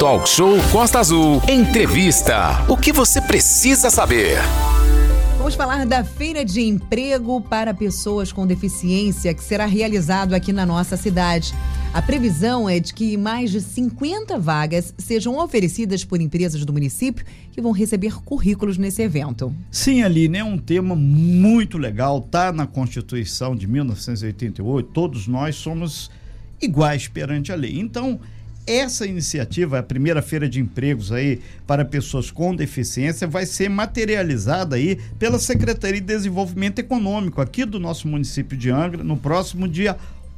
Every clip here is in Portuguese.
Talk Show Costa Azul. Entrevista. O que você precisa saber? Vamos falar da Feira de Emprego para Pessoas com Deficiência, que será realizado aqui na nossa cidade. A previsão é de que mais de 50 vagas sejam oferecidas por empresas do município que vão receber currículos nesse evento. Sim, Aline, é um tema muito legal, tá na Constituição de 1988, todos nós somos iguais perante a lei. Então, essa iniciativa, a primeira feira de empregos aí para pessoas com deficiência, vai ser materializada aí pela Secretaria de Desenvolvimento Econômico aqui do nosso município de Angra no próximo dia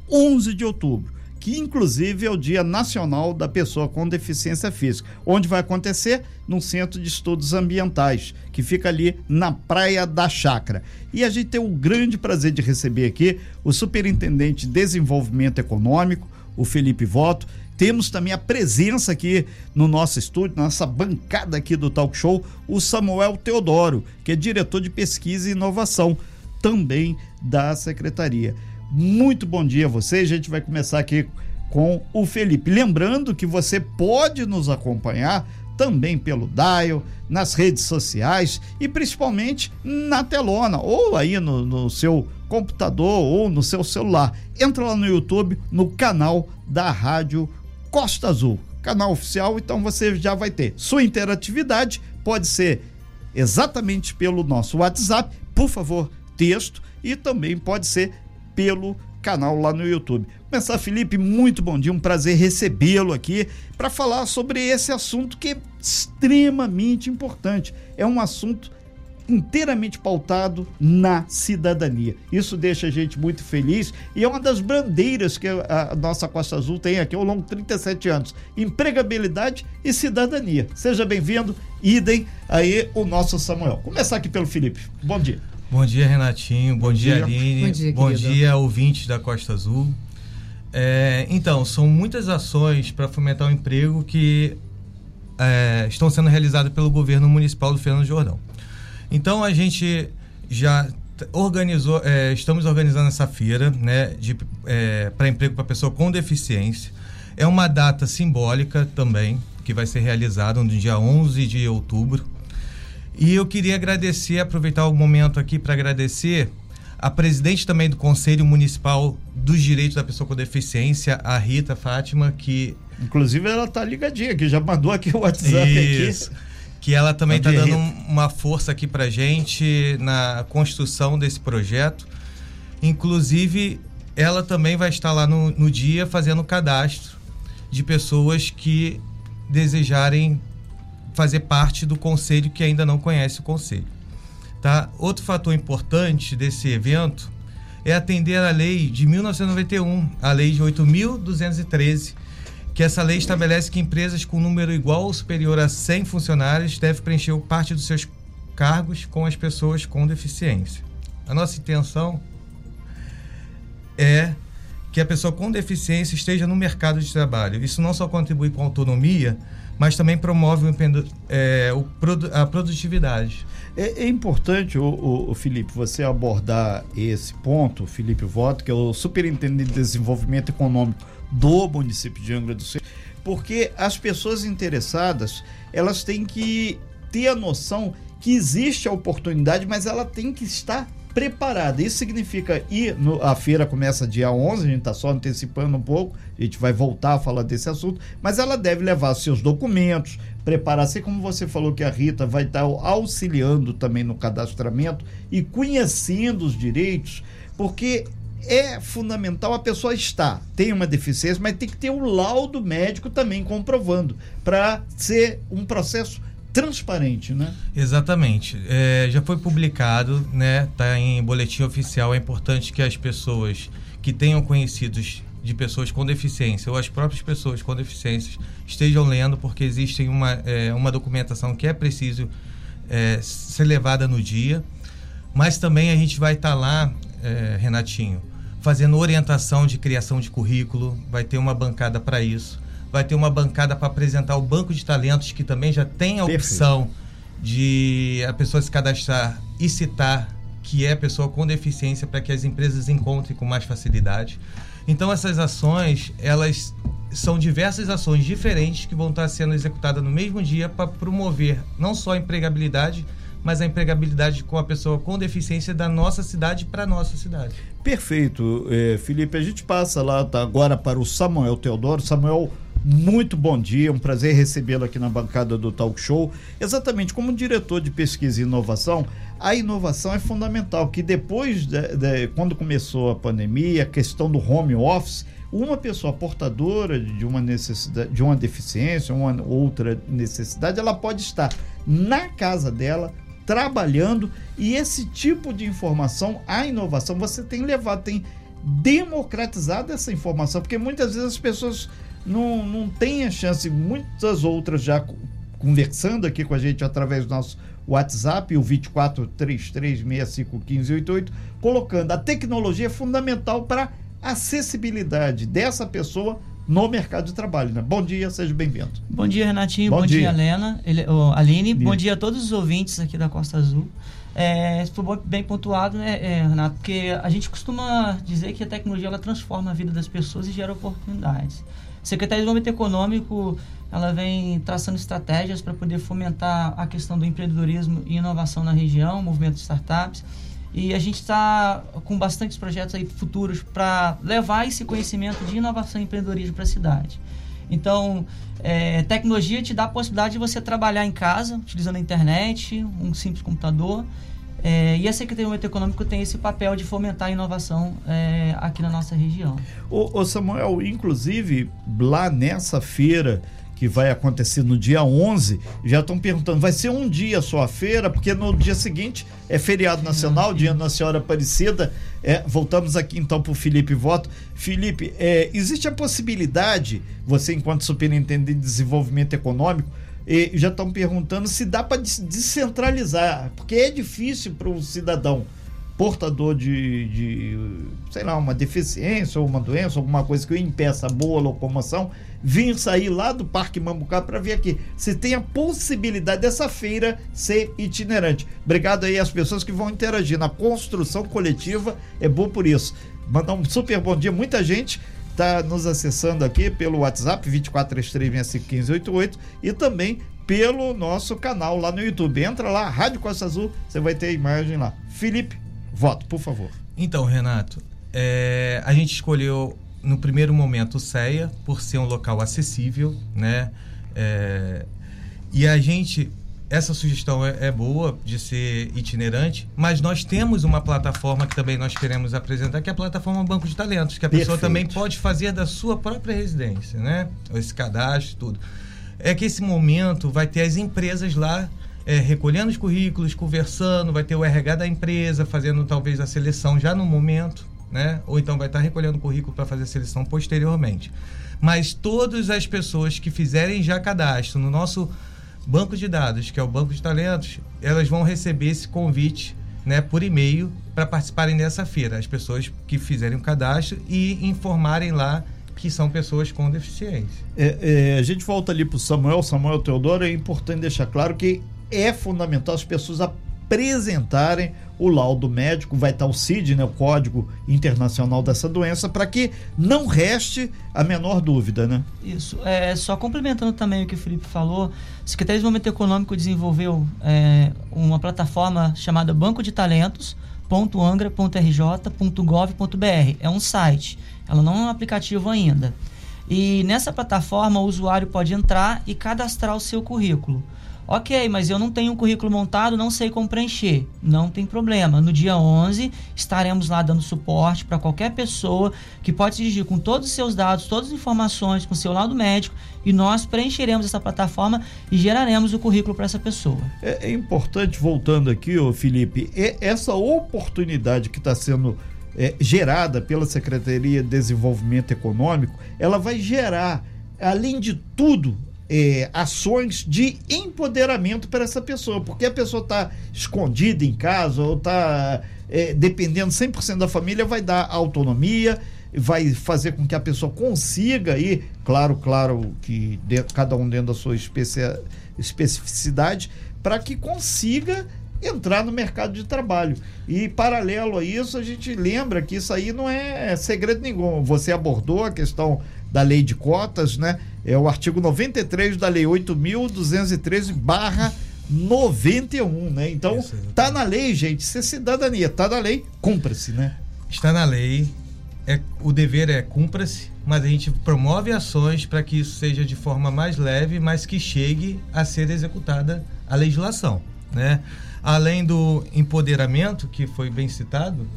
11 de outubro que inclusive é o Dia Nacional da Pessoa com Deficiência Física, onde vai acontecer no Centro de Estudos Ambientais, que fica ali na Praia da Chácara. E a gente tem o grande prazer de receber aqui o Superintendente de Desenvolvimento Econômico, o Felipe Voto. Temos também a presença aqui no nosso estúdio, nossa bancada aqui do Talk Show, o Samuel Teodoro, que é diretor de pesquisa e inovação também da secretaria. Muito bom dia a você. A gente vai começar aqui com o Felipe. Lembrando que você pode nos acompanhar também pelo Dial, nas redes sociais e principalmente na telona ou aí no, no, seu computador ou no seu celular. Entra lá no YouTube, no canal da Rádio Costa Azul, canal oficial, então você já vai ter. Sua interatividade pode ser exatamente pelo nosso WhatsApp, por favor, texto, e também pode ser pelo canal lá no YouTube. Começar, Felipe, muito bom dia, um prazer recebê-lo aqui para falar sobre esse assunto que é extremamente importante. É um assunto inteiramente pautado na cidadania. Isso deixa a gente muito feliz e é uma das bandeiras que a nossa Costa Azul tem aqui ao longo de 37 anos: empregabilidade e cidadania. Seja bem-vindo, idem aí o nosso Samuel. Começar aqui pelo Felipe. Bom dia. Bom dia, Renatinho. Bom, Bom dia, dia, Aline. Bom dia, Bom dia, ouvintes da Costa Azul. É, então, são muitas ações para fomentar o emprego que é, estão sendo realizadas pelo governo municipal do Fernando Jordão. Então, a gente já organizou, é, estamos organizando essa feira né, é, para emprego para pessoa com deficiência. É uma data simbólica também, que vai ser realizada no dia 11 de outubro. E eu queria agradecer, aproveitar o momento aqui para agradecer a presidente também do Conselho Municipal dos Direitos da Pessoa com Deficiência, a Rita Fátima, que. Inclusive ela tá ligadinha, que já mandou aqui o WhatsApp Isso. aqui. Que ela também está dando uma força aqui para gente na construção desse projeto. Inclusive, ela também vai estar lá no, no dia fazendo o cadastro de pessoas que desejarem fazer parte do conselho que ainda não conhece o conselho. Tá? Outro fator importante desse evento é atender a lei de 1991, a lei de 8.213, que essa lei estabelece que empresas com número igual ou superior a 100 funcionários devem preencher parte dos seus cargos com as pessoas com deficiência. A nossa intenção é que a pessoa com deficiência esteja no mercado de trabalho. Isso não só contribui com a autonomia, mas também promove o, é, o, a produtividade. É, é importante, o, o, Felipe, você abordar esse ponto, Felipe Voto, que é o Superintendente de Desenvolvimento Econômico do município de Angra do Sul, porque as pessoas interessadas, elas têm que ter a noção que existe a oportunidade, mas ela tem que estar preparada. Isso significa ir. No, a feira começa dia 11, a gente está só antecipando um pouco, a gente vai voltar a falar desse assunto, mas ela deve levar seus documentos, preparar-se, como você falou que a Rita vai estar tá auxiliando também no cadastramento e conhecendo os direitos, porque é fundamental a pessoa estar, tem uma deficiência, mas tem que ter um laudo médico também comprovando, para ser um processo transparente, né? Exatamente. É, já foi publicado, né? Tá em boletim oficial. É importante que as pessoas que tenham conhecidos de pessoas com deficiência ou as próprias pessoas com deficiências estejam lendo, porque existe uma, é, uma documentação que é preciso é, ser levada no dia. Mas também a gente vai estar tá lá, é, Renatinho, fazendo orientação de criação de currículo, vai ter uma bancada para isso vai ter uma bancada para apresentar o banco de talentos, que também já tem a opção Perfeito. de a pessoa se cadastrar e citar que é pessoa com deficiência para que as empresas encontrem com mais facilidade. Então essas ações, elas são diversas ações diferentes que vão estar sendo executadas no mesmo dia para promover não só a empregabilidade, mas a empregabilidade com a pessoa com deficiência da nossa cidade para a nossa cidade. Perfeito, é, Felipe. A gente passa lá tá, agora para o Samuel Teodoro. Samuel, muito bom dia, um prazer recebê-lo aqui na bancada do Talk Show. Exatamente como diretor de pesquisa e inovação, a inovação é fundamental, que depois, de, de, quando começou a pandemia, a questão do home office, uma pessoa portadora de uma necessidade, de uma deficiência, uma outra necessidade, ela pode estar na casa dela, trabalhando e esse tipo de informação, a inovação, você tem levado, tem democratizado essa informação, porque muitas vezes as pessoas não, não têm a chance, muitas outras já conversando aqui com a gente através do nosso WhatsApp, o 2433651588, colocando a tecnologia é fundamental para acessibilidade dessa pessoa no mercado de trabalho. Né? Bom dia, seja bem-vindo. Bom dia, Renatinho. Bom, bom dia. dia, Helena, ele, oh, Aline. Bom dia a todos os ouvintes aqui da Costa Azul. É, foi bem pontuado, né, é, Renato? Porque a gente costuma dizer que a tecnologia ela transforma a vida das pessoas e gera oportunidades. A Secretaria de Desenvolvimento Econômico ela vem traçando estratégias para poder fomentar a questão do empreendedorismo e inovação na região, movimento de startups. E a gente está com bastantes projetos aí futuros para levar esse conhecimento de inovação e empreendedorismo para a cidade. Então, é, tecnologia te dá a possibilidade de você trabalhar em casa, utilizando a internet, um simples computador. É, e a Secretaria Desenvolvimento Econômico tem esse papel de fomentar a inovação é, aqui na nossa região. O, Samuel, inclusive, lá nessa feira que vai acontecer no dia 11, já estão perguntando, vai ser um dia só a feira, porque no dia seguinte é feriado nacional, dia Nossa Senhora Aparecida. É, voltamos aqui então para o Felipe Voto. Felipe, é, existe a possibilidade, você enquanto superintendente de desenvolvimento econômico, e já estão perguntando se dá para descentralizar, porque é difícil para o cidadão portador de, de, sei lá, uma deficiência ou uma doença, alguma coisa que impeça boa locomoção, vir sair lá do Parque Mambucá para vir aqui. Se tem a possibilidade dessa feira ser itinerante. Obrigado aí às pessoas que vão interagir na construção coletiva, é bom por isso. Mandar um super bom dia, muita gente está nos acessando aqui pelo WhatsApp 2433651588 e também pelo nosso canal lá no YouTube. Entra lá, Rádio Costa Azul, você vai ter a imagem lá. Felipe, voto, por favor. Então, Renato, é, a gente escolheu no primeiro momento o CEA por ser um local acessível, né? É, e a gente essa sugestão é, é, boa de ser itinerante, mas nós temos uma plataforma que também nós queremos apresentar, que é a plataforma Banco de Talentos, que a Perfeito. pessoa também pode fazer da sua própria residência, né? Esse cadastro, tudo. É que esse momento vai ter as empresas lá é, recolhendo os currículos, conversando, vai ter o RH da empresa fazendo talvez a seleção já no momento, né? Ou então vai estar recolhendo o currículo para fazer a seleção posteriormente. Mas todas as pessoas que fizerem já cadastro no nosso banco de dados, que é o banco de talentos, elas vão receber esse convite né, por e-mail para participarem dessa feira. As pessoas que fizerem o cadastro e informarem lá que são pessoas com deficiência. É, é, a gente volta ali para o Samuel, Samuel Teodoro, é importante deixar claro que é fundamental as pessoas apresentarem o laudo médico, vai estar o CID, né, o Código Internacional dessa doença, para que não reste a menor dúvida, né? Isso. É, só complementando também o que o Felipe falou, o Secretaria de Desenvolvimento Econômico desenvolveu é, uma plataforma chamada Banco de Talentos, .angra.rj.gov.br. É um site, ela não é um aplicativo ainda. E nessa plataforma o usuário pode entrar e cadastrar o seu currículo. Ok, mas eu não tenho um currículo montado, não sei como preencher. Não tem problema. No dia 11, estaremos lá dando suporte para qualquer pessoa que pode se dirigir com todos os seus dados, todas as informações, com seu lado médico, e nós preencheremos essa plataforma e geraremos o currículo para essa pessoa. É, é, importante, voltando aqui, ô Felipe, é essa oportunidade que está sendo é, gerada pela Secretaria de Desenvolvimento Econômico, ela vai gerar, além de tudo, é, ações de empoderamento para essa pessoa, porque a pessoa está escondida em casa ou está é, dependendo 100% da família, vai dar autonomia, vai fazer com que a pessoa consiga ir, claro, claro que de, cada um dentro da sua especia, especificidade, para que consiga entrar no mercado de trabalho. E paralelo a isso, a gente lembra que isso aí não é segredo nenhum. Você abordou a questão da lei de cotas, né? É o artigo 93 da lei 8.213 barra 91, né? Então, Isso, tá na lei, gente. Isso é cidadania. Tá na lei, cumpra-se, né? Está na lei. É, o dever é cumpra-se, mas a gente promove ações para que isso seja de forma mais leve, mas que chegue a ser executada a legislação, né? Além do empoderamento, que foi bem citado,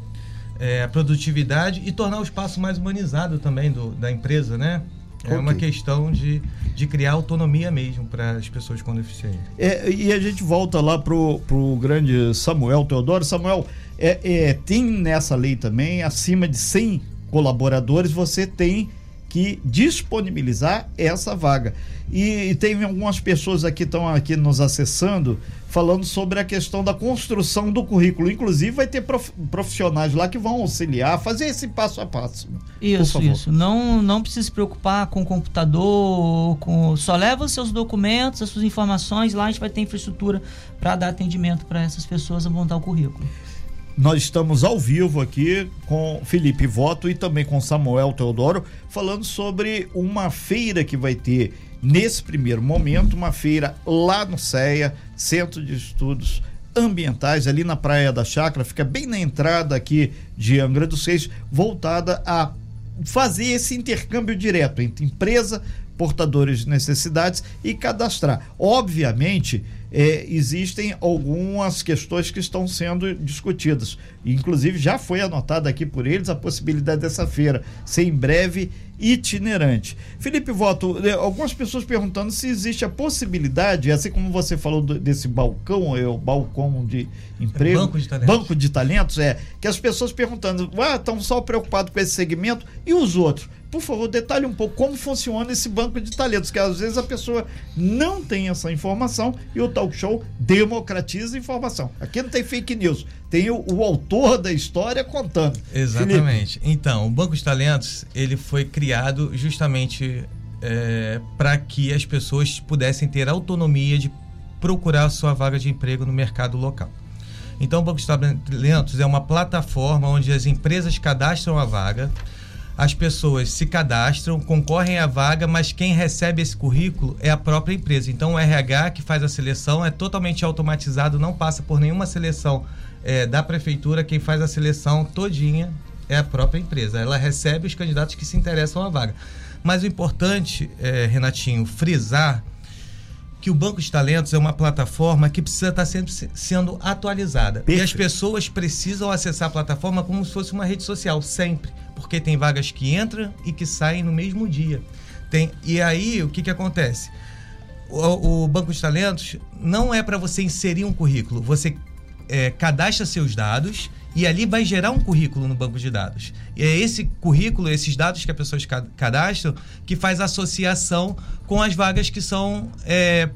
é, a produtividade e tornar o espaço mais humanizado também do, da empresa, né? É uma questão de, de criar autonomia mesmo para as pessoas com deficiência. É, e a gente volta lá pro, pro grande Samuel Teodoro. Samuel, é, é, tem nessa lei também, acima de 100 colaboradores, você tem que disponibilizar essa vaga. E, e tem algumas pessoas aqui estão aqui nos acessando falando sobre a questão da construção do currículo. Inclusive vai ter prof, profissionais lá que vão auxiliar, fazer esse passo a passo. Isso, isso. Não, não precisa se preocupar com o computador, com só leva os seus documentos, as suas informações, lá a gente vai ter infraestrutura para dar atendimento para essas pessoas a montar o currículo. Nós estamos ao vivo aqui com Felipe Voto e também com Samuel Teodoro, falando sobre uma feira que vai ter nesse primeiro momento, uma feira lá no CEA, Centro de Estudos Ambientais, ali na Praia da Chácara, fica bem na entrada aqui de Angra dos Reis, voltada a fazer esse intercâmbio direto entre empresa, portadores de necessidades e cadastrar. Obviamente, é, existem algumas questões que estão sendo discutidas. Inclusive, já foi anotada aqui por eles a possibilidade dessa feira ser em breve itinerante. Felipe Voto, é, algumas pessoas perguntando se existe a possibilidade, assim como você falou desse balcão, é o balcão de emprego, banco de talentos, banco de talentos é, que as pessoas perguntando, ah, estão só preocupados com esse segmento e os outros? Por favor, detalhe um pouco como funciona esse banco de talentos, que às vezes a pessoa não tem essa informação e o talk show democratiza a informação. Aqui não tem fake news, tem o, o autor da história contando. Exatamente. Felipe. Então, o Banco de Talentos, ele foi criado justamente é, para que as pessoas pudessem ter autonomia de procurar a sua vaga de emprego no mercado local. Então, o Banco de Talentos é uma plataforma onde as empresas cadastram a vaga, as pessoas se cadastram, concorrem à vaga, mas quem recebe esse currículo é a própria empresa. Então, o RH que faz a seleção é totalmente automatizado, não passa por nenhuma seleção é, da prefeitura. Quem faz a seleção todinha é a própria empresa. Ela recebe os candidatos que se interessam à vaga. Mas o importante, é, Renatinho, frisar que o Banco de Talentos é uma plataforma que precisa estar sempre sendo atualizada. Perfeito. E as pessoas precisam acessar a plataforma como se fosse uma rede social, sempre. Porque tem vagas que entram e que saem no mesmo dia. Tem, e aí, o que, que acontece? O, o Banco de Talentos não é para você inserir um currículo. Você é, cadastra seus dados e ali vai gerar um currículo no banco de dados. E é esse currículo, esses dados que as pessoas cadastram, que faz associação com as vagas que são é,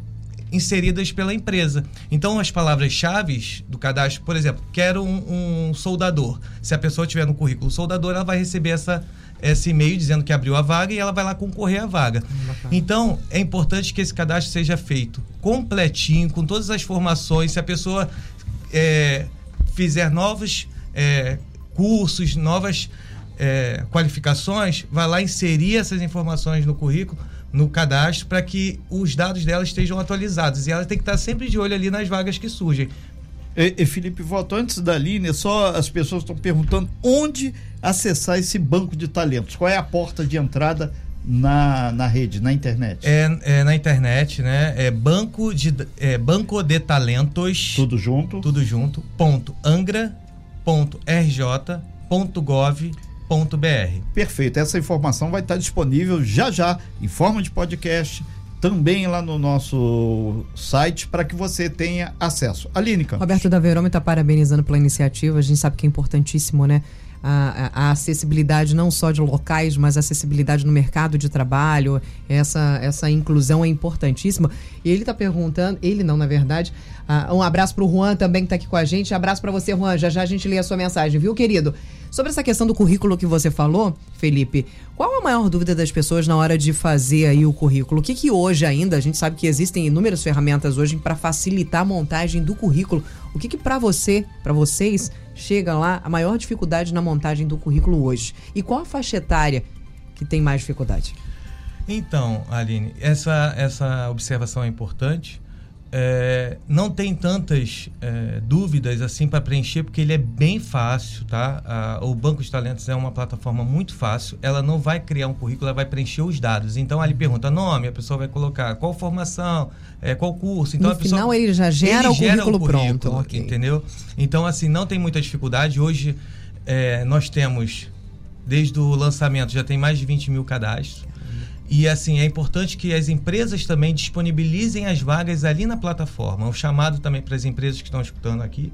inseridas pela empresa. Então, as palavras-chave do cadastro, por exemplo, quero um, um, soldador. Se a pessoa tiver no currículo soldador, ela vai receber essa, esse e-mail dizendo que abriu a vaga e ela vai lá concorrer à vaga. Então, é importante que esse cadastro seja feito completinho, com todas as formações. Se a pessoa é, fizer novos é, cursos, novas é, qualificações, vai lá inserir essas informações no currículo, no cadastro, para que os dados dela estejam atualizados. E ela tem que estar sempre de olho ali nas vagas que surgem. E, e Felipe, volto antes da linha, só as pessoas estão perguntando onde acessar esse banco de talentos. Qual é a porta de entrada na, na rede, na internet? É, é na internet, né? É banco de é, banco de talentos. Tudo junto. Tudo junto. Ponto angra.rj.gov.br. Perfeito. Essa informação vai estar disponível já já em forma de podcast também lá no nosso site para que você tenha acesso. Aline Roberto da Verome está parabenizando pela iniciativa. A gente sabe que é importantíssimo, né? A, a, acessibilidade não só de locais, mas a acessibilidade no mercado de trabalho, essa, essa inclusão é importantíssima. E ele está perguntando, ele não, na verdade. Uh, um abraço para o Juan também que está aqui com a gente. Abraço para você, Juan. Já já a gente lê a sua mensagem, viu, querido? Sobre essa questão do currículo que você falou, Felipe, qual a maior dúvida das pessoas na hora de fazer aí o currículo? O que, que hoje ainda, a gente sabe que existem inúmeras ferramentas hoje para facilitar a montagem do currículo. O que, que para você, para vocês, chega lá a maior dificuldade na montagem do currículo hoje? E qual a faixa etária que tem mais dificuldade? Então, Aline, essa, essa observação é importante. É, não tem tantas é, dúvidas assim para preencher, porque ele é bem fácil, tá? A, o Banco de Talentos é uma plataforma muito fácil. Ela não vai criar um currículo, ela vai preencher os dados. Então, ali pergunta nome, a pessoa vai colocar qual formação, é, qual curso. Então, no a pessoa, final, ele já gera, ele o, gera currículo o currículo pronto. Okay. Entendeu? Então, assim, não tem muita dificuldade. Hoje, é, nós temos, desde o lançamento, já tem mais de 20 mil cadastros. E assim, é importante que as empresas também disponibilizem as vagas ali na plataforma. Um chamado também para as empresas que estão escutando aqui,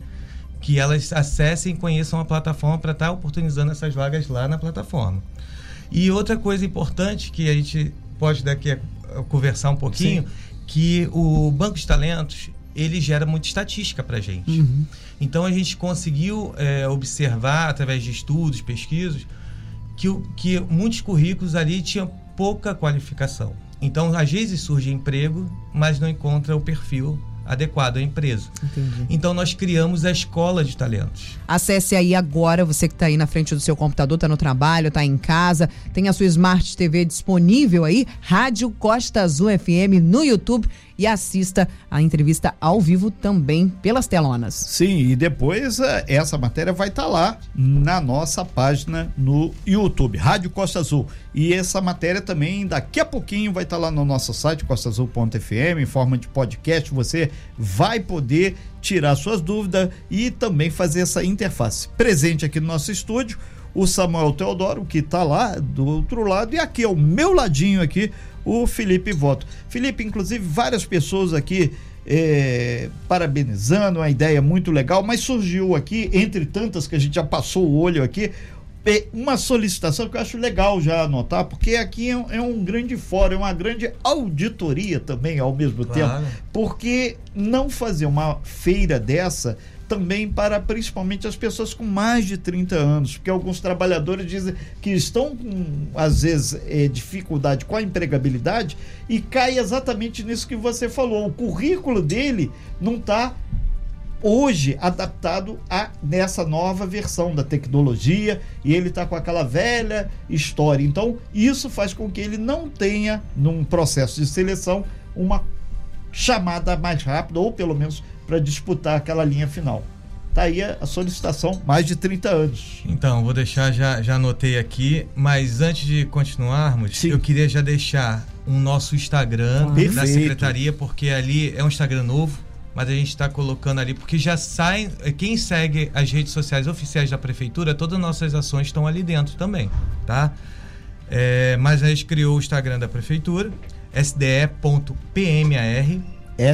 que elas acessem e conheçam a plataforma para estar tá oportunizando essas vagas lá na plataforma. E outra coisa importante que a gente pode daqui a, conversar um pouquinho, Sim. que o Banco de Talentos ele gera muita estatística para a gente. Uhum. Então a gente conseguiu é, observar através de estudos, pesquisas, que, que muitos currículos ali tinham pouca qualificação. Então, às vezes surge emprego, mas não encontra o perfil adequado à empresa. Entendi. Então nós criamos a escola de talentos. Acesse aí agora, você que está aí na frente do seu computador, está no trabalho, está em casa, tem a sua Smart TV disponível aí, Rádio Costa Azul FM no YouTube e assista a entrevista ao vivo também pelas telonas. Sim, e depois eh, essa matéria vai estar tá lá na nossa página no YouTube, Rádio Costa Azul. E essa matéria também daqui a pouquinho vai estar tá lá no nosso site costaazul.fm em forma de podcast. Você vai poder tirar suas dúvidas e também fazer essa interface. Presente aqui no nosso estúdio, o Samuel Teodoro, que está lá do outro lado, e aqui ao meu ladinho aqui, o Felipe Voto. Felipe, inclusive, várias pessoas aqui é, parabenizando, uma ideia muito legal, mas surgiu aqui, entre tantas que a gente já passou o olho aqui, uma solicitação que eu acho legal já anotar, porque aqui é um, é um grande fórum, é uma grande auditoria também ao mesmo claro. tempo, porque não fazer uma feira dessa também para principalmente as pessoas com mais de 30 anos, porque alguns trabalhadores dizem que estão com, às vezes, é, dificuldade com a empregabilidade e cai exatamente nisso que você falou. O currículo dele não está hoje adaptado a nessa nova versão da tecnologia e ele está com aquela velha história. Então, isso faz com que ele não tenha, num processo de seleção, uma chamada mais rápida ou pelo menos para disputar aquela linha final. Tá aí a, solicitação, mais de 30 anos. Então, vou deixar, já, já anotei aqui, mas antes de continuarmos, Sim. eu queria já deixar o um nosso Instagram ah, da secretaria, porque ali é um Instagram novo, mas a gente está colocando ali, porque já sai, quem segue as redes sociais oficiais da prefeitura, todas as nossas ações estão ali dentro também, tá? É, mas a gente criou o Instagram da prefeitura, sde.pmar.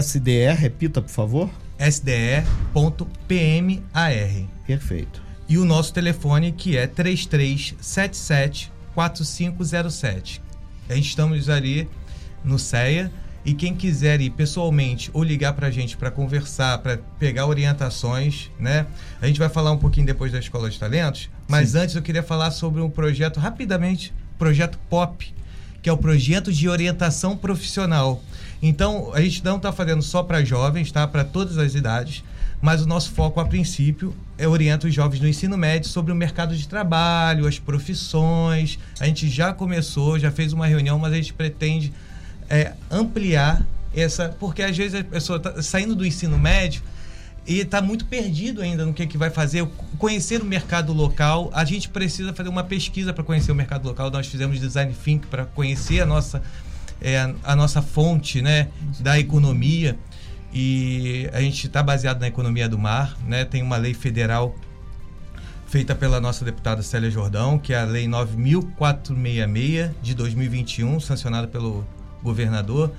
SDE, repita, por favor. sde.pmar. Perfeito. E o nosso telefone que é 3377 4507. A gente estamos ali no CEA e quem quiser ir pessoalmente ou ligar para a gente para conversar, para pegar orientações, né? A gente vai falar um pouquinho depois da Escola de Talentos, mas Sim. antes eu queria falar sobre um projeto rapidamente, projeto POP, que é o projeto de orientação profissional. Então, a gente não está fazendo só para jovens, tá? Para todas as idades, mas o nosso foco, a princípio, é orientar os jovens do ensino médio sobre o mercado de trabalho, as profissões. A gente já começou, já fez uma reunião, mas a gente pretende é, ampliar essa. Porque às vezes a pessoa está saindo do ensino médio e está muito perdido ainda no que, que vai fazer. Conhecer o mercado local, a gente precisa fazer uma pesquisa para conhecer o mercado local. Nós fizemos design think para conhecer a nossa é a nossa fonte né, da economia e a gente está baseado na economia do mar, né? Tem uma lei federal feita pela nossa deputada Célia Jordão, que é a Lei 9.466 de 2021, sancionada pelo governador,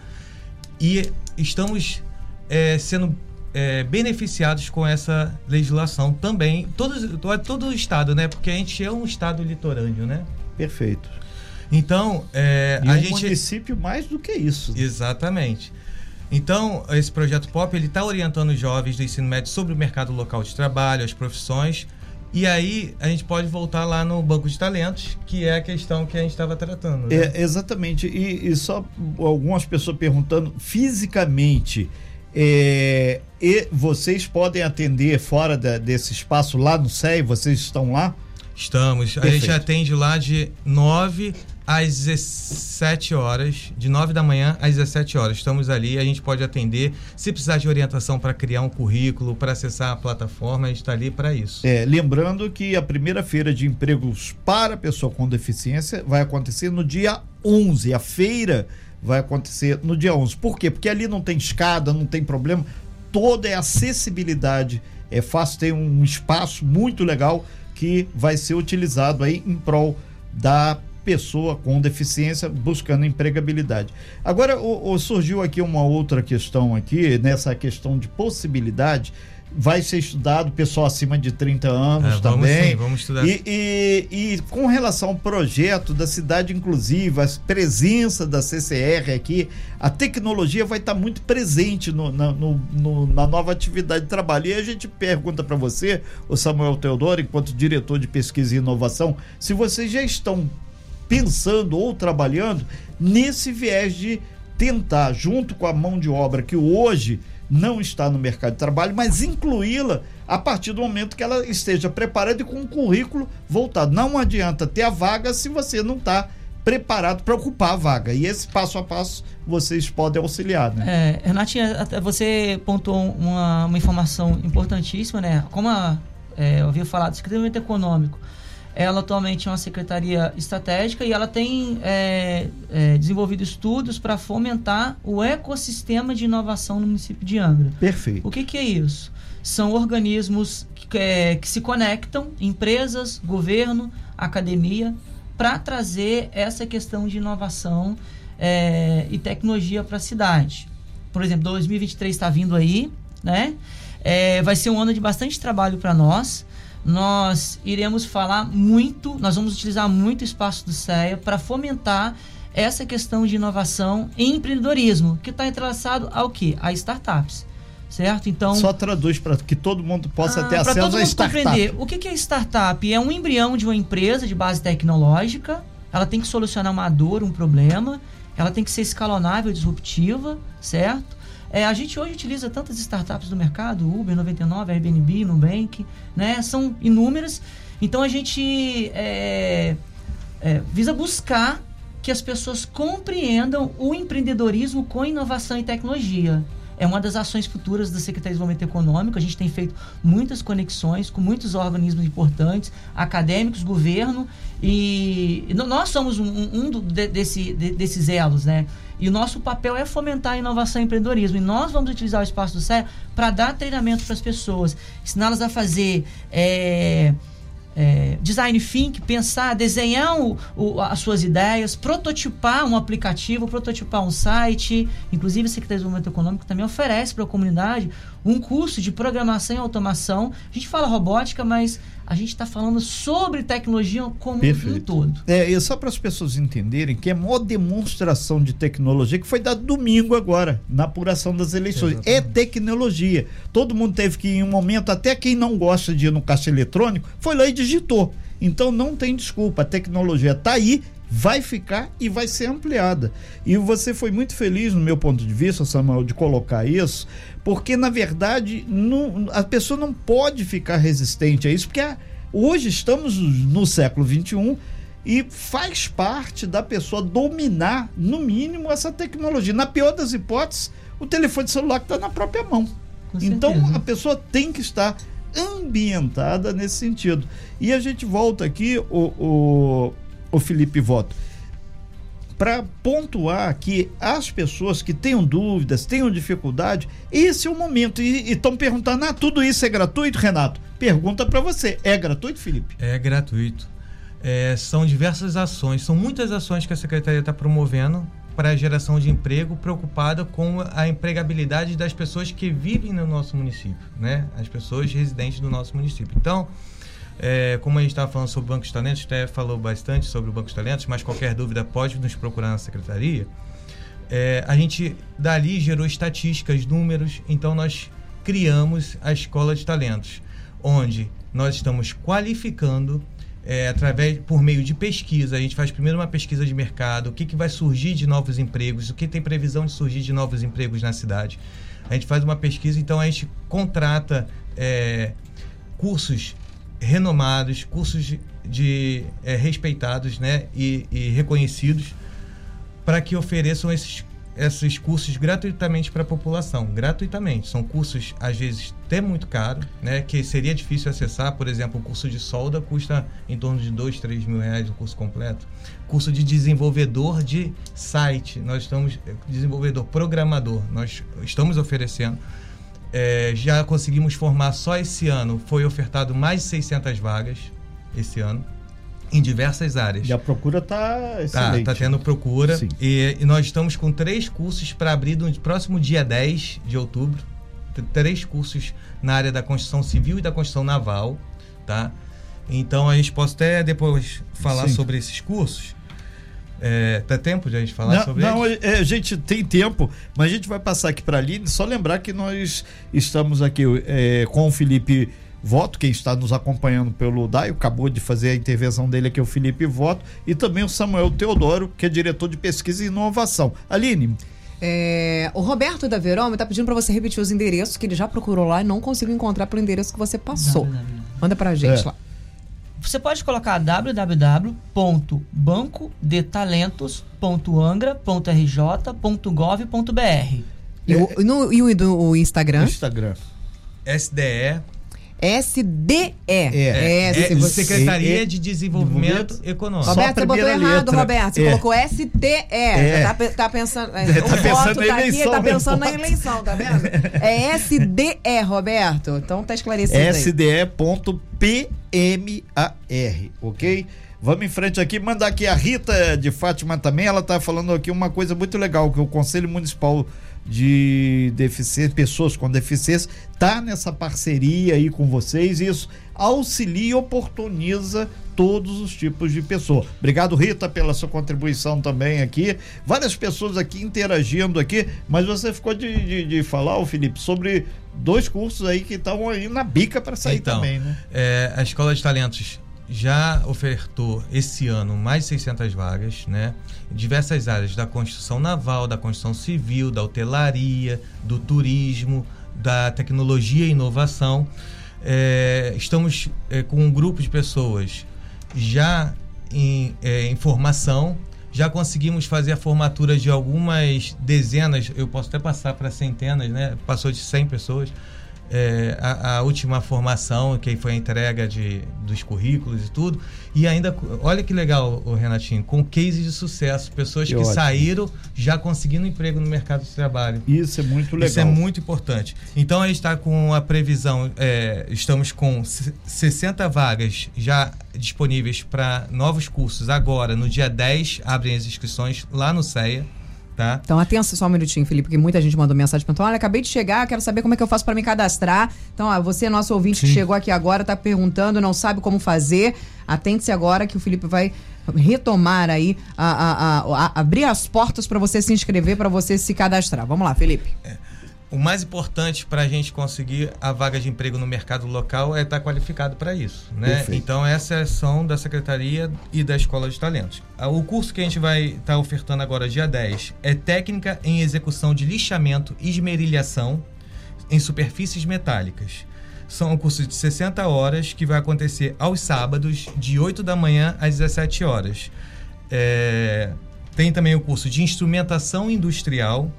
e estamos é, sendo é, beneficiados com essa legislação também, todo, todo o estado, né? Porque a gente é um estado litorâneo, né? Perfeito. Então, é, e a um gente. município mais do que isso. Exatamente. Então, esse projeto POP ele está orientando os jovens do ensino médio sobre o mercado local de trabalho, as profissões. E aí a gente pode voltar lá no banco de talentos, que é a questão que a gente estava tratando. Né? É, exatamente. E, e, só algumas pessoas perguntando fisicamente. É, e vocês podem atender fora da, desse espaço lá no SEI? Vocês estão lá? Estamos. Perfeito. A gente atende lá de 9 às 17 horas, de 9 da manhã às 17 horas. Estamos ali, a gente pode atender. Se precisar de orientação para criar um currículo, para acessar a plataforma, a gente está ali para isso. É, lembrando que a primeira feira de empregos para pessoa com deficiência vai acontecer no dia 11. A feira vai acontecer no dia 11. Por quê? Porque ali não tem escada, não tem problema. Toda é acessibilidade. É fácil, tem um espaço muito legal que vai ser utilizado aí em prol da pessoa com deficiência buscando empregabilidade. Agora, o, o, surgiu aqui uma outra questão aqui, nessa questão de possibilidade, vai ser estudado pessoal acima de 30 anos é, também. Vamos, sim, vamos estudar. E, e, e, com relação ao projeto da cidade inclusiva, a presença da CCR aqui, a tecnologia vai estar muito presente no, na, no, no, na nova atividade de trabalho. E a gente pergunta para você, o Samuel Teodoro, enquanto diretor de pesquisa e inovação, se vocês já estão pensando ou trabalhando nesse viés de tentar, junto com a mão de obra que hoje não está no mercado de trabalho, mas incluí-la a partir do momento que ela esteja preparada e com um currículo voltado. Não adianta ter a vaga se você não está preparado para ocupar a vaga. E esse passo a passo vocês podem auxiliar, né? É, Renatinha, você pontuou uma, uma informação importantíssima, né? Como a, é, eu havia falado, Secretaria Econômico ela atualmente é uma secretaria estratégica e ela tem é, é, desenvolvido estudos para fomentar o ecossistema de inovação no município de Angra. Perfeito. O que, que é isso? São organismos que, é, que se conectam, empresas, governo, academia, para trazer essa questão de inovação é, e tecnologia para a cidade. Por exemplo, 2023 está vindo aí, né? É, vai ser um ano de bastante trabalho para nós nós iremos falar muito, nós vamos utilizar muito o espaço do CEA para fomentar essa questão de inovação e empreendedorismo, que está entrelaçado ao que? A startups. Certo? Então. Só traduz para que todo mundo possa ah, ter acesso todo mundo startup. compreender. O que, que é startup? É um embrião de uma empresa de base tecnológica. Ela tem que solucionar uma dor, um problema. Ela tem que ser escalonável, disruptiva, certo? É, a gente hoje utiliza tantas startups do mercado, Uber 99, Airbnb, Nubank, né? São inúmeras. Então a gente é, é, visa buscar que as pessoas compreendam o empreendedorismo com inovação e tecnologia é uma das ações futuras da Secretaria de Desenvolvimento Econômico. A gente tem feito muitas conexões com muitos organismos importantes, acadêmicos, governo, e nós somos um, um de, desse, de, desses elos, né? E o nosso papel é fomentar a inovação e empreendedorismo. E nós vamos utilizar o espaço do CEA para dar treinamento para as pessoas, ensiná-las a fazer. É, é, design think, pensar, desenhar o, o, as suas ideias, prototipar um aplicativo, prototipar um site. Inclusive, a Secretaria de Desenvolvimento Econômico também oferece para a comunidade um curso de programação e automação. A gente fala robótica, mas a gente está falando sobre tecnologia como Perfeito. um todo. É, e só para as pessoas entenderem que é uma demonstração de tecnologia que foi dada domingo agora, na apuração das eleições. É Exatamente. É tecnologia. Todo mundo teve que, em um momento, até quem não gosta de ir no caixa eletrônico, foi lá e digitou. Então não tem desculpa, a tecnologia está aí vai ficar e vai ser ampliada. E você foi muito feliz, no meu ponto de vista, Samuel, de colocar isso, porque na verdade não, a pessoa não pode ficar resistente a isso, porque a, hoje estamos no século XXI e faz parte da pessoa dominar, no mínimo, essa tecnologia. Na pior das hipóteses, o telefone celular que está na própria mão. então a pessoa tem que estar ambientada nesse sentido. E a gente volta aqui, o, o, o Felipe Voto, para pontuar que as pessoas que tenham dúvidas, tenham dificuldade, esse é o momento. E estão perguntando: ah, tudo isso é gratuito, Renato? Pergunta para você: é gratuito, Felipe? É gratuito. É, são diversas ações, são muitas ações que a Secretaria está promovendo para a geração de emprego, preocupada com a empregabilidade das pessoas que vivem no nosso município, né? As pessoas residentes do nosso município. Então, é, como a gente estava falando sobre o Banco de Talentos, até falou bastante sobre o Banco de Talentos, mas qualquer dúvida pode nos procurar na secretaria. É, a gente dali gerou estatísticas, números, então nós criamos a Escola de Talentos, onde nós estamos qualificando é, através por meio de pesquisa. A gente faz primeiro uma pesquisa de mercado, o que, que vai surgir de novos empregos, o que tem previsão de surgir de novos empregos na cidade. A gente faz uma pesquisa, então a gente contrata é, cursos renomados, cursos de, de é, respeitados né, e, e reconhecidos para que ofereçam esses esses cursos gratuitamente para a população, gratuitamente. São cursos, às vezes, até muito caros, né? Que seria difícil acessar. Por exemplo, o curso de solda custa em torno de dois, três mil reais o curso completo. Curso de desenvolvedor de site, nós estamos... Desenvolvedor, programador, nós estamos oferecendo. É, já conseguimos formar só esse ano, foi ofertado mais de 600 vagas esse ano em diversas áreas. E a procura está excelente. Está tá tendo procura. E, e, nós estamos com três cursos para abrir no próximo dia 10 de outubro. Três cursos na área da construção civil e da construção naval. Tá? Então a gente pode até depois falar Sim. sobre esses cursos. É, tá tempo de a gente falar não, sobre não, eles? Não, é, a gente tem tempo, mas a gente vai passar aqui para ali. Só lembrar que nós estamos aqui é, com o Felipe Voto, quem está nos acompanhando pelo DAI, acabou de fazer a intervenção dele aqui, o Felipe Voto, e também o Samuel Teodoro, que é diretor de pesquisa e inovação. Aline. É, o Roberto da Verome está pedindo para você repetir os endereços que ele já procurou lá e não conseguiu encontrar pelo endereço que você passou. Não, não, não. Manda para a gente é. lá. Você pode colocar www.bancodetalentos.angra.rj.gov.br. E, o, no, e o, o Instagram? Instagram. SDE SDE. É, é, é Secretaria de Desenvolvimento, Econômico. Roberto, você botou errado, letra. Roberto. Você é. colocou STE. É. Tá, tá, pensando. É, tá o pensando voto tá aqui, tá pensando na eleição, tá vendo? É SDE, Roberto. Então tá esclarecido. SDE.PMAR, ok? Vamos em frente aqui, mandar aqui a Rita de Fátima também. Ela tá falando aqui uma coisa muito legal, que o Conselho Municipal de deficiência, pessoas com deficiência, tá nessa parceria aí com vocês. Isso auxilia e oportuniza todos os tipos de pessoa. Obrigado, Rita, pela sua contribuição também aqui. Várias pessoas aqui interagindo aqui, mas você ficou de, de, de falar, o Felipe, sobre dois cursos aí que estão aí na bica para sair então, também, né? É, a Escola de Talentos já ofertou esse ano mais de 600 vagas, né? Em diversas áreas da construção naval, da construção civil, da hotelaria, do turismo, da tecnologia e inovação. É, estamos é, com um grupo de pessoas já em, é, em formação, já conseguimos fazer a formatura de algumas dezenas, eu posso até passar para centenas, né? Passou de 100 pessoas é, a, a, última formação, que foi a entrega de, dos currículos e tudo. E ainda, olha que legal, o Renatinho, com case de sucesso, pessoas que, que saíram já conseguindo emprego no mercado de trabalho. Isso é muito legal. Isso é muito importante. Então a gente está com a previsão, é, estamos com 60 vagas já disponíveis para novos cursos agora, no dia 10 abrem as inscrições lá no CEA. Tá. Então, atenção só um minutinho, Felipe, porque muita gente mandou mensagem perguntando: olha, acabei de chegar, quero saber como é que eu faço para me cadastrar. Então, ó, você, nosso ouvinte Sim. que chegou aqui agora, está perguntando, não sabe como fazer. Atente-se agora que o Felipe vai retomar aí, a, a, a, abrir as portas para você se inscrever, para você se cadastrar. Vamos lá, Felipe. É. O mais importante para a gente conseguir a vaga de emprego no mercado local é estar tá qualificado para isso. Né? Então, essa é a ação da Secretaria e da Escola de Talentos. Ah, o curso que a gente vai estar tá ofertando agora, dia 10, é Técnica em Execução de Lixamento e Esmerilhação em Superfícies Metálicas. São um curso de 60 horas que vai acontecer aos sábados, de 8 da manhã às 17 horas. É... Tem também o curso de Instrumentação Industrial,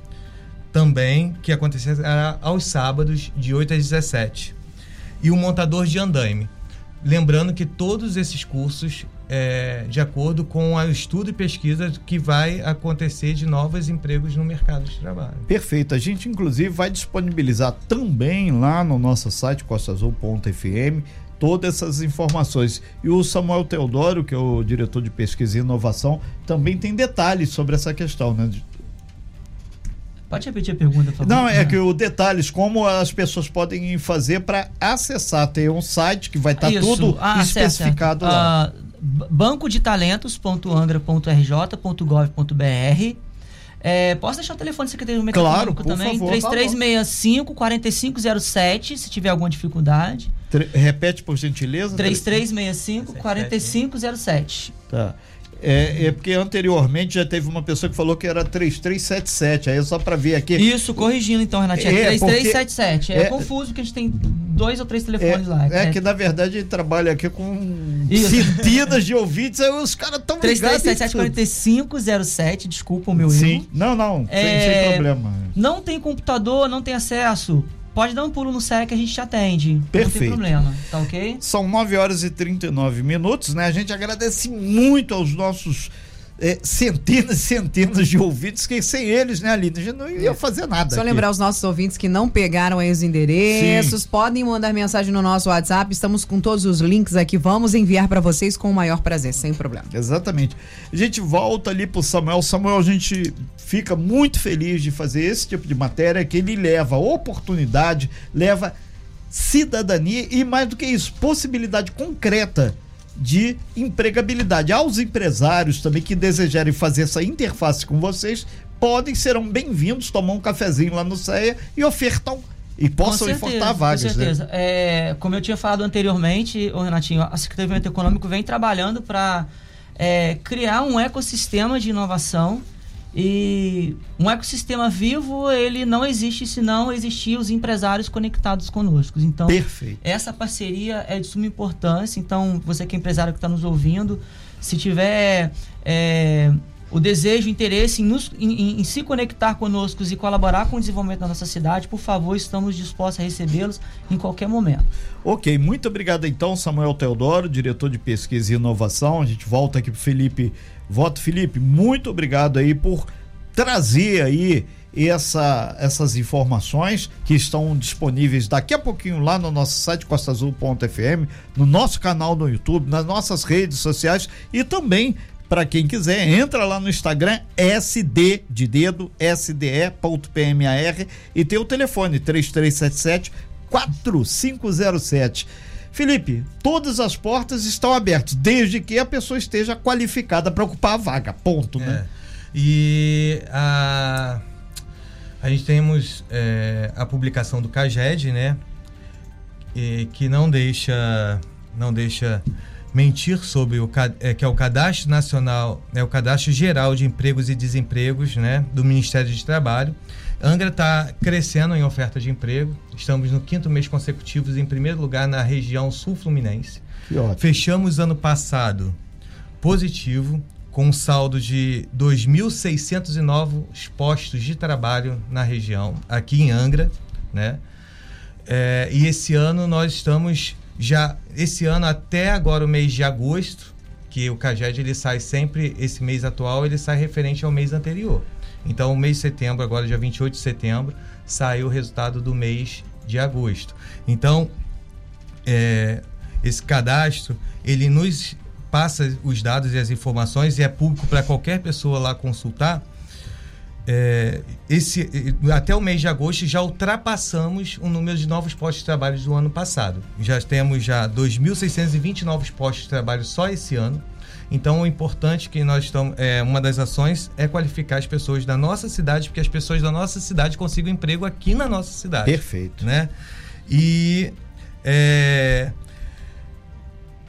também, que acontecerá aos sábados, de 8 às 17. E o montador de andaime. Lembrando que todos esses cursos, é, de acordo com o estudo e pesquisa que vai acontecer de novos empregos no mercado de trabalho. Perfeito. A gente, inclusive, vai disponibilizar também lá no nosso site costazul.fm todas essas informações. E o Samuel Teodoro, que é o diretor de pesquisa e inovação, também tem detalhes sobre essa questão, né? Pode repetir a pergunta, por favor? Não, é que o detalhes, como as pessoas podem fazer para acessar, ter um site que vai estar tá tudo ah, especificado certo, certo. lá. Uh, banco de talentos.angra.rj.gov.br é, posso deixar o telefone do secretário do claro, também? Favor, 3365 4507, se tiver alguma dificuldade. Tre repete por gentileza. 3365 4507. Tá. É, é, porque anteriormente já teve uma pessoa que falou que era 3377. Aí é só para ver aqui. Isso, corrigindo então, Renatinha. É, 3377. É, é confuso que a gente tem dois ou três telefones é, lá. É, é, que na verdade ele trabalha aqui com Isso. centenas de ouvintes, aí os caras estão ligados. 33774507, desculpa o meu Sim. erro. Não, não, é, sem, sem problema. Não tem computador, não tem acesso pode dar um pulo no SEC que a gente te atende. Perfeito. Não tem problema, tá ok? São 9 horas e 39 minutos, né? A gente agradece muito aos nossos é, centenas e centenas de ouvintes, que sem eles, né, Aline, a gente não ia fazer nada. Só aqui. lembrar os nossos ouvintes que não pegaram aí os endereços, Sim. podem mandar mensagem no nosso WhatsApp, estamos com todos os links aqui, vamos enviar para vocês com o maior prazer, sem problema. Exatamente. A gente volta ali pro Samuel. Samuel, a gente fica muito feliz de fazer esse tipo de matéria que ele leva oportunidade, leva cidadania e mais do que isso, possibilidade concreta de empregabilidade. Aos empresários também que desejarem fazer essa interface com vocês, podem, serão bem-vindos, tomar um cafezinho lá no CEA e ofertam e possam enfortar vagas. Com né? certeza. Né? É, como eu tinha falado anteriormente, o Renatinho, a Secretaria de Econômico vem trabalhando para é, criar um ecossistema de inovação e um ecossistema vivo, ele não existe se não existir os empresários conectados conosco. Então, Perfeito. essa parceria é de suma importância. Então, você que é empresário que está nos ouvindo, se tiver é, o desejo, o interesse em, nos, em, em, se conectar conosco e colaborar com o desenvolvimento da nossa cidade, por favor, estamos dispostos a recebê-los em qualquer momento. Ok, muito obrigado então, Samuel Teodoro, diretor de pesquisa e inovação. A gente volta aqui para Felipe Voto Felipe, muito obrigado aí por trazer aí essa, essas informações que estão disponíveis daqui a pouquinho lá no nosso site costaazul.fm, no nosso canal no YouTube, nas nossas redes sociais e também para quem quiser, entra lá no Instagram SD de dedo sde.pmar e tem o telefone 3377 4507. Felipe, todas as portas estão abertas, desde que a pessoa esteja qualificada para ocupar a vaga. Ponto, né? é. E a, a gente temos é, a publicação do CAGED, né? E, que não deixa, não deixa mentir sobre o é, que é o Cadastro Nacional, é o Cadastro Geral de Empregos e Desempregos, né? Do Ministério de Trabalho Angra está crescendo em oferta de emprego. Estamos no quinto mês consecutivo em primeiro lugar na região sul fluminense. Fechamos ano passado positivo, com um saldo de 2.609 postos de trabalho na região, aqui em Angra, né? É, e esse ano nós estamos já, esse ano até agora o mês de agosto, que o CAGED ele sai sempre, esse mês atual, ele sai referente ao mês anterior. Então, mês de setembro, agora dia 28 de setembro, saiu o resultado do mês de agosto. Então, é, esse cadastro, ele nos passa os dados e as informações e é público para qualquer pessoa lá consultar. É, esse, até o mês de agosto já ultrapassamos o número de novos postos de trabalho do ano passado. Já temos já 2.620 novos postos de trabalho só esse ano. Então, o importante que nós estamos, é, uma das ações é qualificar as pessoas da nossa cidade, porque as pessoas da nossa cidade consigam emprego aqui na nossa cidade. Perfeito. Né? E é,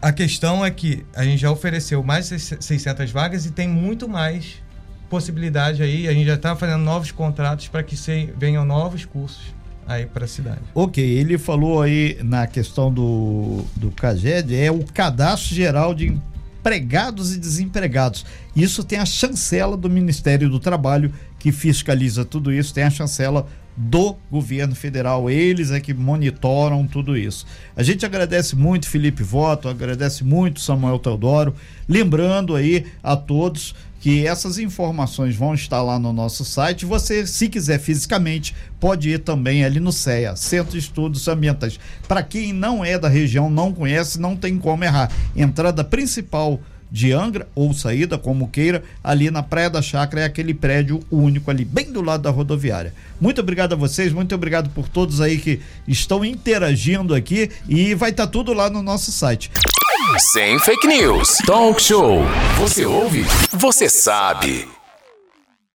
a questão é que a gente já ofereceu mais de 600 vagas e tem muito mais possibilidade aí. A gente já está fazendo novos contratos para que se, venham novos cursos aí para a cidade. Ok, ele falou aí na questão do, do CAGED, é o Cadastro Geral de empregados e desempregados. Isso tem a chancela do Ministério do Trabalho que fiscaliza tudo isso, tem a chancela do governo federal, eles é que monitoram tudo isso. A gente agradece muito Felipe Voto, agradece muito Samuel Teodoro, lembrando aí a todos que essas informações vão estar lá no nosso site. Você, se quiser fisicamente, pode ir também ali no CEA, Centro de Estudos Ambientais. Para quem não é da região, não conhece, não tem como errar. Entrada principal de Angra ou saída, como queira, ali na Praia da Chácara é aquele prédio único ali, bem do lado da rodoviária. Muito obrigado a vocês, muito obrigado por todos aí que estão interagindo aqui e vai estar tá tudo lá no nosso site. Sem fake news. Talk show. Você ouve? Você sabe.